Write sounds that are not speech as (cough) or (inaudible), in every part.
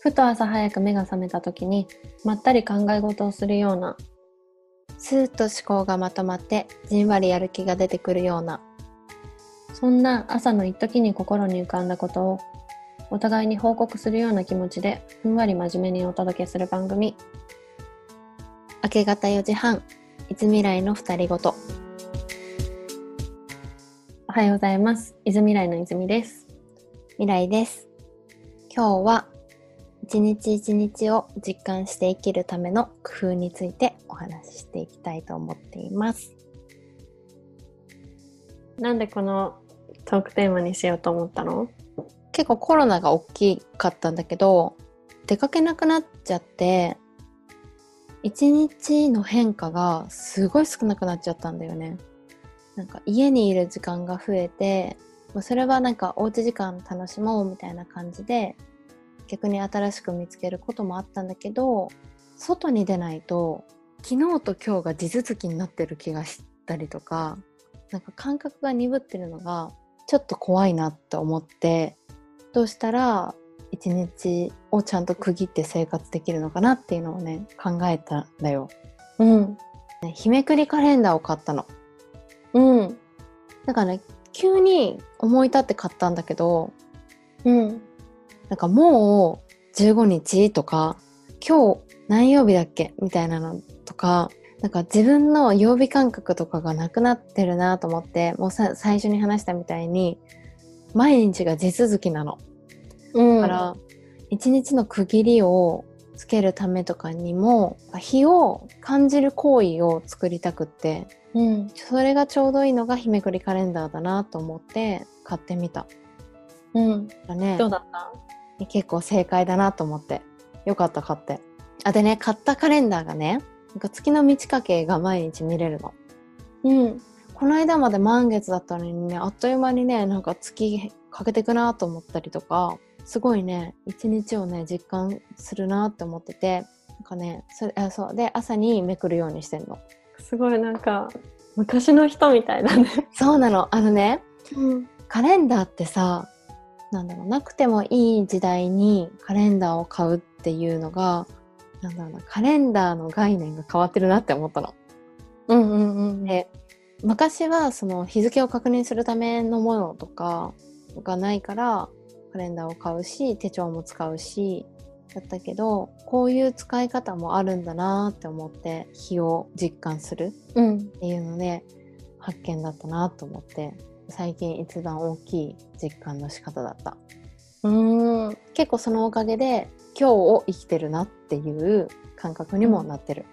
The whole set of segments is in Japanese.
ふと朝早く目が覚めた時にまったり考え事をするようなスーッと思考がまとまってじんわりやる気が出てくるようなそんな朝の一時に心に浮かんだことをお互いに報告するような気持ちでふんわり真面目にお届けする番組。明け方4時半いつ未来の二人ごと。おはようございます。いず未来の泉です。未来です。今日は一日一日を実感して生きるための工夫についてお話ししていきたいと思っています。なんでこのトークテーマにしようと思ったの？結構コロナが大きかったんだけど、出かけなくなっちゃって、一日の変化がすごい少なくなっちゃったんだよね。なんか家にいる時間が増えて、まあそれはなんかおうち時間楽しもうみたいな感じで逆に新しく見つけることもあったんだけど外に出ないと昨日と今日が地続きになってる気がしたりとかなんか感覚が鈍ってるのがちょっと怖いなって思ってどうしたら一日をちゃんと区切って生活できるのかなっていうのをね考えたんだよ。うんね日めくりカレンダーを買ったの。うんだからね急に思い立って買ったんだけどうんなんかもう15日とか今日何曜日だっけみたいなのとかなんか自分の曜日感覚とかがなくなってるなと思ってもうさ最初に話したみたいに毎日が地続きなの。うん。だから一日の区切りをつけるためとかにも日を感じる行為を作りたくってうん。それがちょうどいいのが日めくりカレンダーだなと思って買ってみた。うん。だね。どうだった？結構正解だなと思って。よかった買って。あでね買ったカレンダーがねなんか月の満ち欠けが毎日見れるの。うん。この間まで満月だったのにねあっという間にねなんか月欠けてくなと思ったりとかすごいね一日をね実感するなって思っててなんかねそれあそうで朝にめくるようにしてんの。すごいなんか昔の人みたいだね。そうなの。あのねうん。カレンダーってさなんだろうなくてもいい時代にカレンダーを買うっていうのがなんだろうなカレンダーの概念が変わってるなって思ったの。うんうんうんで昔はその日付を確認するためのものとかがないからカレンダーを買うし手帳も使うしだったけどこういう使い方もあるんだなって思って日を実感するうん。っていうので発見だったなと思って最近一番大きい実感の仕方だった。うん。結構そのおかげで今日を生きてるなっていう感覚にもなってる、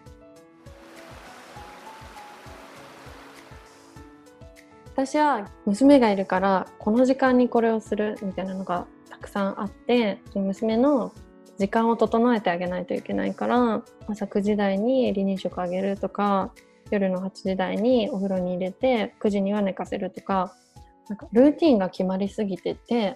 私は娘がいるからこの時間にこれをするみたいなのがたくさんあって娘の時間を整えてあげないといけないから朝9時台に離乳食あげるとか夜の8時台にお風呂に入れて9時には寝かせるとかなんかルーティンが決まりすぎてて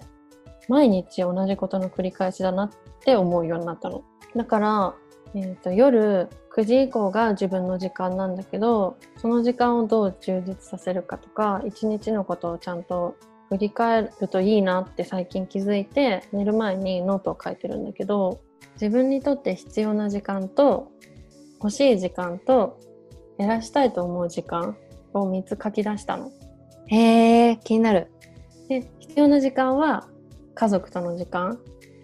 毎日同じことの繰り返しだなって思うようになったの。だから、えー、と夜9時以降が自分の時間なんだけどその時間をどう充実させるかとか一日のことをちゃんと振り返るといいなって最近気づいて寝る前にノートを書いてるんだけど自分にとって必要な時間と欲しい時間と減らしたいと思う時間を3つ書き出したの。へえ気になる。で必要な時間は家族との時間。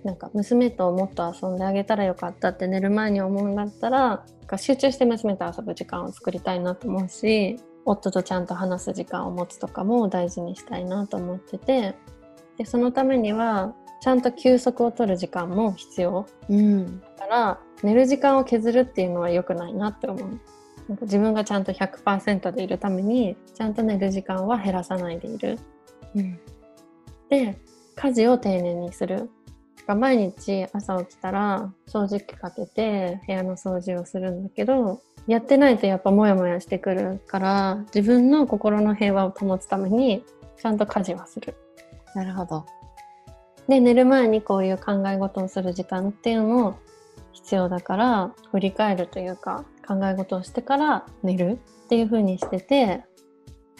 なんか娘ともっと遊んであげたらよかったって寝る前に思うんだったらなんか集中して娘と遊ぶ時間を作りたいなと思うし夫とちゃんと話す時間を持つとかも大事にしたいなと思ってて。でそのためにはちゃんと休息を取る時間も必要。うん。だから寝る時間を削るっていうのは良くないなって思う。自分がちゃんと100%でいるためにちゃんと寝る時間は減らさないでいる。うんで家事を丁寧にする毎日朝起きたら掃除機かけて部屋の掃除をするんだけどやってないとやっぱモヤモヤしてくるから自分の心の平和を保つためにちゃんと家事はする。なるほどで寝る前にこういう考え事をする時間っていうのも必要だから振り返るというか考え事をしてから寝るっていう風にしてて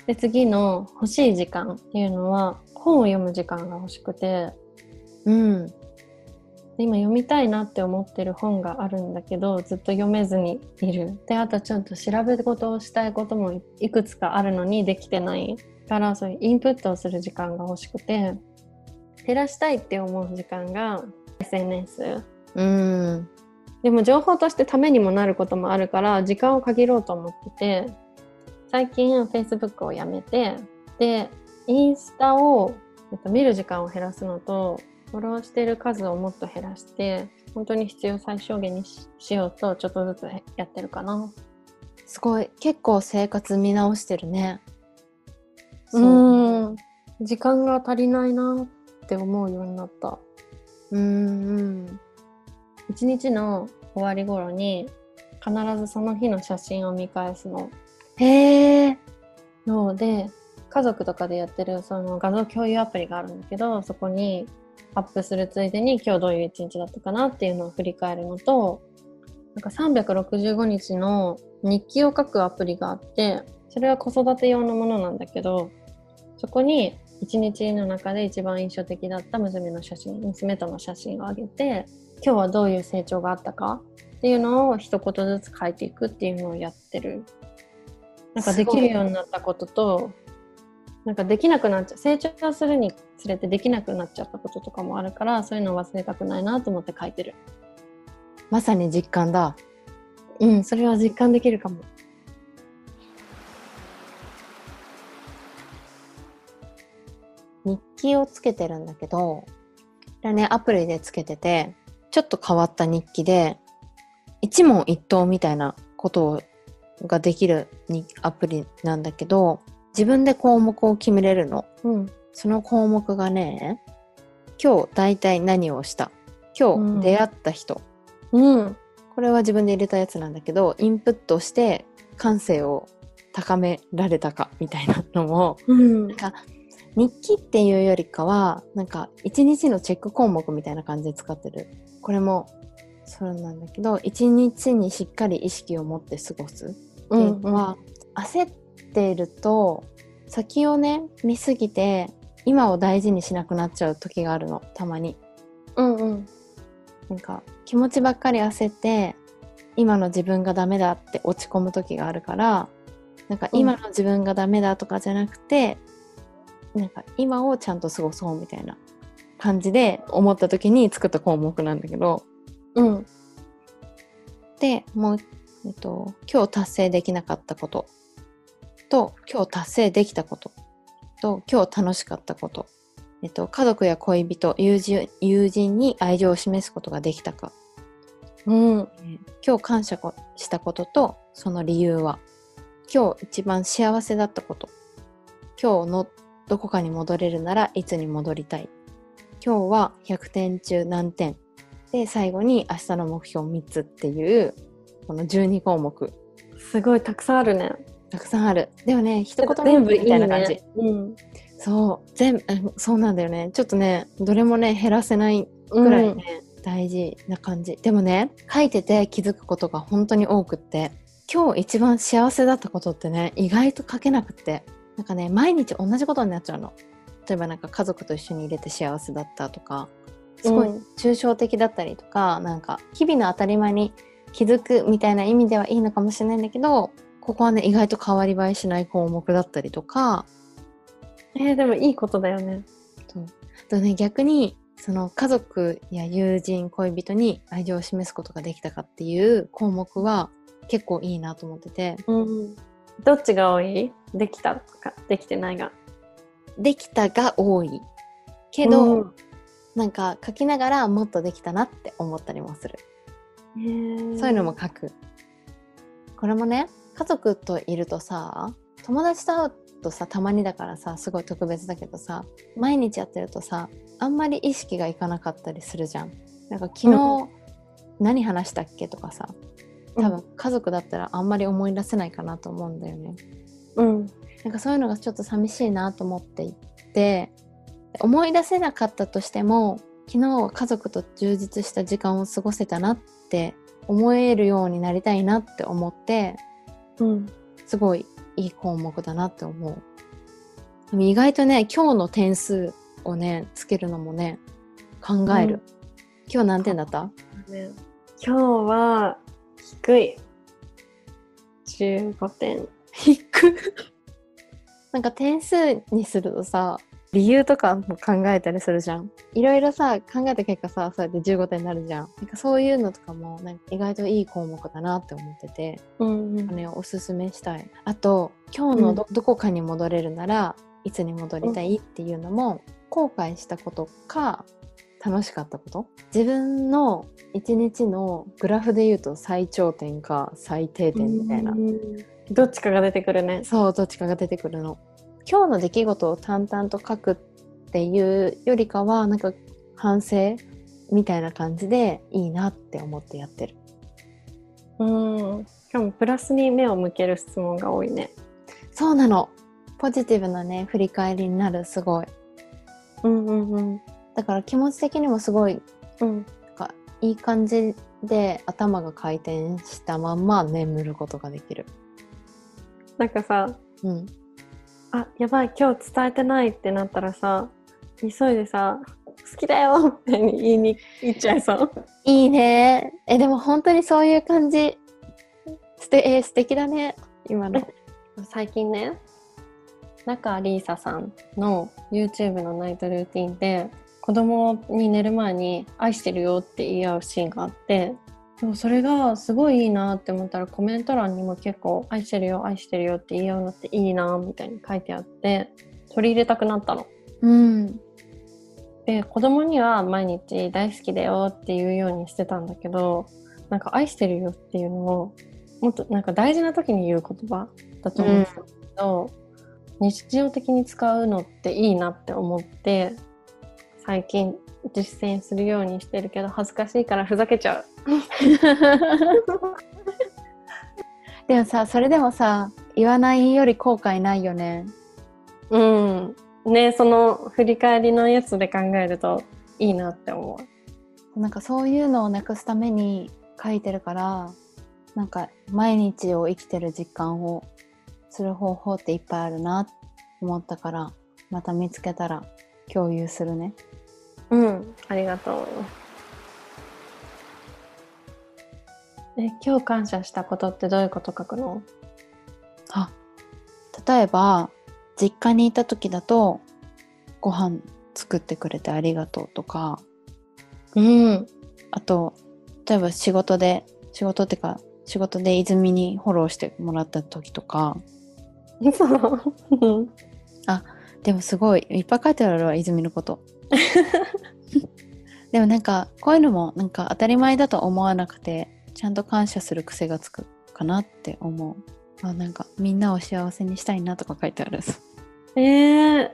で次の欲しい時間っていうのは本を読む時間が欲しくてうん。今読みたいなって思ってる本があるんだけどずっと読めずにいる。であとちょっと調べ事をしたいこともいくつかあるのにできてないからそういうインプットをする時間が欲しくて減らしたいって思う時間が SNS うん。でも情報としてためにもなることもあるから時間を限ろうと思ってて最近 Facebook をやめてでインスタを、えっと、見る時間を減らすのとフォローしてる数をもっと減らして本当に必要最小限にしようとちょっとずつやってるかな。すごい。結構生活見直してるね。うん。時間が足りないなって思うようになった。うんうん。一日の終わり頃に必ずその日の写真を見返すの。へえので家族とかでやってるその画像共有アプリがあるんだけどそこにアップするついでに今日どういう一日だったかなっていうのを振り返るのとなんか365日の日記を書くアプリがあってそれは子育て用のものなんだけどそこに一日の中で一番印象的だった娘の写真娘との写真をあげて今日はどういう成長があったか？っていうのを一言ずつ書いていくっていうのをやってる。なんかできるようになったこととなんかできなくなっちゃう。成長するにつれてできなくなっちゃったこととかもあるからそういうのを忘れたくないなと思って書いてる。まさに実感だ。うんそれは実感できるかも。日記をつけてるんだけどこれはねアプリでつけててちょっと変わった日記で一問一答みたいなことができるにアプリなんだけど自分で項目を決めれるの。うん。その項目がね今日大体何をした。今日出会った人、うん。これは自分で入れたやつなんだけどインプットして感性を高められたかみたいなのもうん。なんか日記っていうよりかはなんか一日のチェック項目みたいな感じで使ってるこれもそうなんだけど一日にしっかり意識を持って過ごすっていうのは、焦っていると先をね見すぎて今を大事にしなくなっちゃう時があるのたまに。うんうん。なんか気持ちばっかり焦って今の自分がダメだって落ち込む時があるからなんかうん。今の自分がダメだとかじゃなくて、なんか今をちゃんと過ごそうみたいな感じで思った時に作った項目なんだけど。うん。でもう、えっと、今日達成できなかったこと。と今日達成できたこと。と今日楽しかったこと、えっと、家族や恋人友人友人に愛情を示すことができたか。うん。えー今日感謝こしたこととその理由は。今日一番幸せだったこと。今日のどこかに戻れるならいつに戻りたい今日は100点中何点。で最後に明日の目標3つっていうこの12項目。すごいたくさんあるね。たくさんある。でもね一言全部みたいな感じ。ね。うん。そう。全部うんそうなんだよね。ちょっとねどれもね減らせないぐらいね、大事な感じ。でもね書いてて気づくことが本当に多くって今日一番幸せだったことってね意外と書けなくって。なんかね毎日同じことになっちゃうの例えばなんか家族と一緒に入れて幸せだったとかすごいうん抽象的だったりとか、なんか日々の当たり前に気づくみたいな意味ではいいのかもしれないんだけどここはね意外と変わり映えしない項目だったりとか。えーでもいいことだよね。そう。あとね逆にその家族や友人恋人に愛情を示すことができたかっていう項目は結構いいなと思ってて。うん。どっちが多い？できたとかできてないができたが多い。けど、うん。なんか書きながらもっとできたなって思ったりもする、そういうのも書く。これもね家族といるとさ友達と会うとさたまにだからさすごい特別だけどさ毎日やってるとさあんまり意識がいかなかったりするじゃん。なんか昨日何話したっけとかさ多分家族だったらあんまり思い出せないかなと思うんだよね。うんなんかそういうのがちょっと寂しいなと思っていて思い出せなかったとしても昨日は家族と充実した時間を過ごせたなって思えるようになりたいなって思ってうん。すごいいい項目だなって思う。でも意外とね今日の点数をねつけるのもね考える、今日何点だった？ね今日は低い。15点。低なんか点数にするとさ理由とかも考えたりするじゃん。いろいろさ考えた結果さそうやって15点になるじゃん。なんかそういうのとかもなんか意外といい項目だなって思っててうんうん。これをおすすめしたい。あと今日のど,、どこかに戻れるならいつに戻りたいっていうのも、後悔したことか楽しかったこと？自分の一日のグラフで言うと最頂点か最低点みたいな、うん。どっちかが出てくるね。そうどっちかが出てくるの今日の出来事を淡々と書くっていうよりかはなんか反省みたいな感じでいいなって思ってやってる。うん。しかもプラスに目を向ける質問が多いね。そうなの。ポジティブなね振り返りになるすごい。うんうんうん。だから気持ち的にもすごいうん。なんかいい感じで頭が回転したまんま眠ることができる。なんかさうんあやばい今日伝えてないってなったらさ急いでさ好きだよみたいに言いに言っちゃいそう。いいね。えでも本当にそういう感じ。すてえー素敵だね。今の。(laughs) 最近ね中里依紗さんの YouTube のナイトルーティンで子供に寝る前に「愛してるよ」って言い合うシーンがあってでもそれがすごいいいなって思ったらコメント欄にも結構「愛してるよ愛してるよ」って言い合うのっていいなみたいに書いてあって取り入れたくなったの。うんで子供には毎日大好きだよっていうようにしてたんだけどなんか愛してるよっていうのをもっとなんか大事な時に言う言葉だと思うんですけど、日常的に使うのっていいなって思って最近実践するようにしてるけど恥ずかしいからふざけちゃう。(laughs) でもさそれでもさ言わないより後悔ないよねうん。ねその振り返りのやつで考えるといいなって思う。なんかそういうのをなくすために書いてるからなんか毎日を生きてる実感をする方法っていっぱいあるなって思ったからまた見つけたら共有するねうん、ありがとう。え、今日感謝したことってどういうこと書くの？あ例えば実家にいた時だとご飯作ってくれてありがとうとか。うん。あと例えば仕事で仕事ってか仕事で泉にフォローしてもらった時とか。そう。でもすごい。いっぱい書いてあるわ泉のこと (laughs) でもなんかこういうのもなんか当たり前だと思わなくてちゃんと感謝する癖がつくかなって思う。あなんかみんなを幸せにしたいなとか書いてあるえー、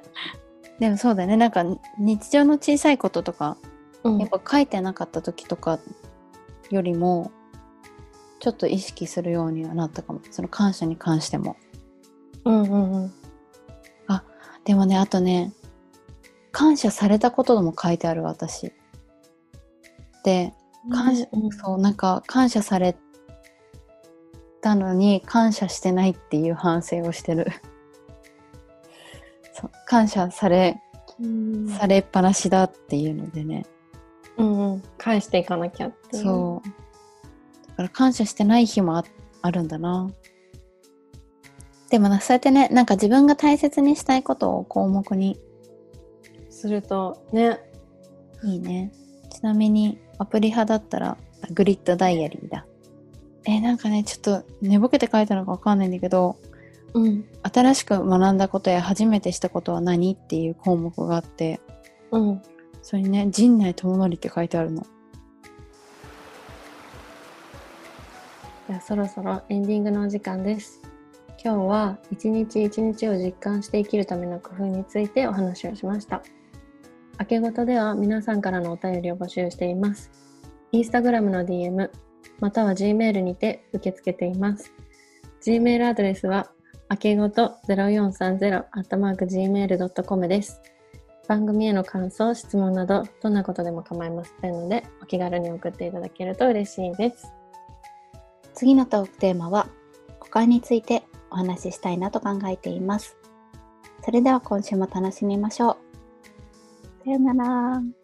でもそうだよね。なんか日常の小さいこととかうん。やっぱ書いてなかった時とかよりもちょっと意識するようにはなったかも。その感謝に関しても。うんうんうん。でもねあとね感謝されたことも書いてある私。で感謝、うんそうなんか感謝されたのに感謝してないっていう反省をしてる。(laughs) そう感謝されうん。されっぱなしだっていうのでね。うんうん。返していかなきゃっていう。そう。だから感謝してない日もああるんだな。でもなそうやってねなんか自分が大切にしたいことを項目にするとね。いいねちなみにアプリ派だったらグリッドダイアリーだえなんかねちょっと寝ぼけて書いたのかわかんないんだけどうん。新しく学んだことや初めてしたことは何っていう項目があってうん。それにね陣内智則って書いてあるのじゃあそろそろエンディングのお時間です。今日は一日一日を実感して生きるための工夫についてお話をしました。明けごとでは皆さんからのお便りを募集しています。インスタグラムの DM または Gmail にて受け付けています。Gmail アドレスは明けごと 0430-gmail.com です。番組への感想、質問などどんなことでも構いませんのでお気軽に送っていただけると嬉しいです。次のトークテーマは股間についてお話ししたいなと考えていますそれでは今週も楽しみましょうさよなら。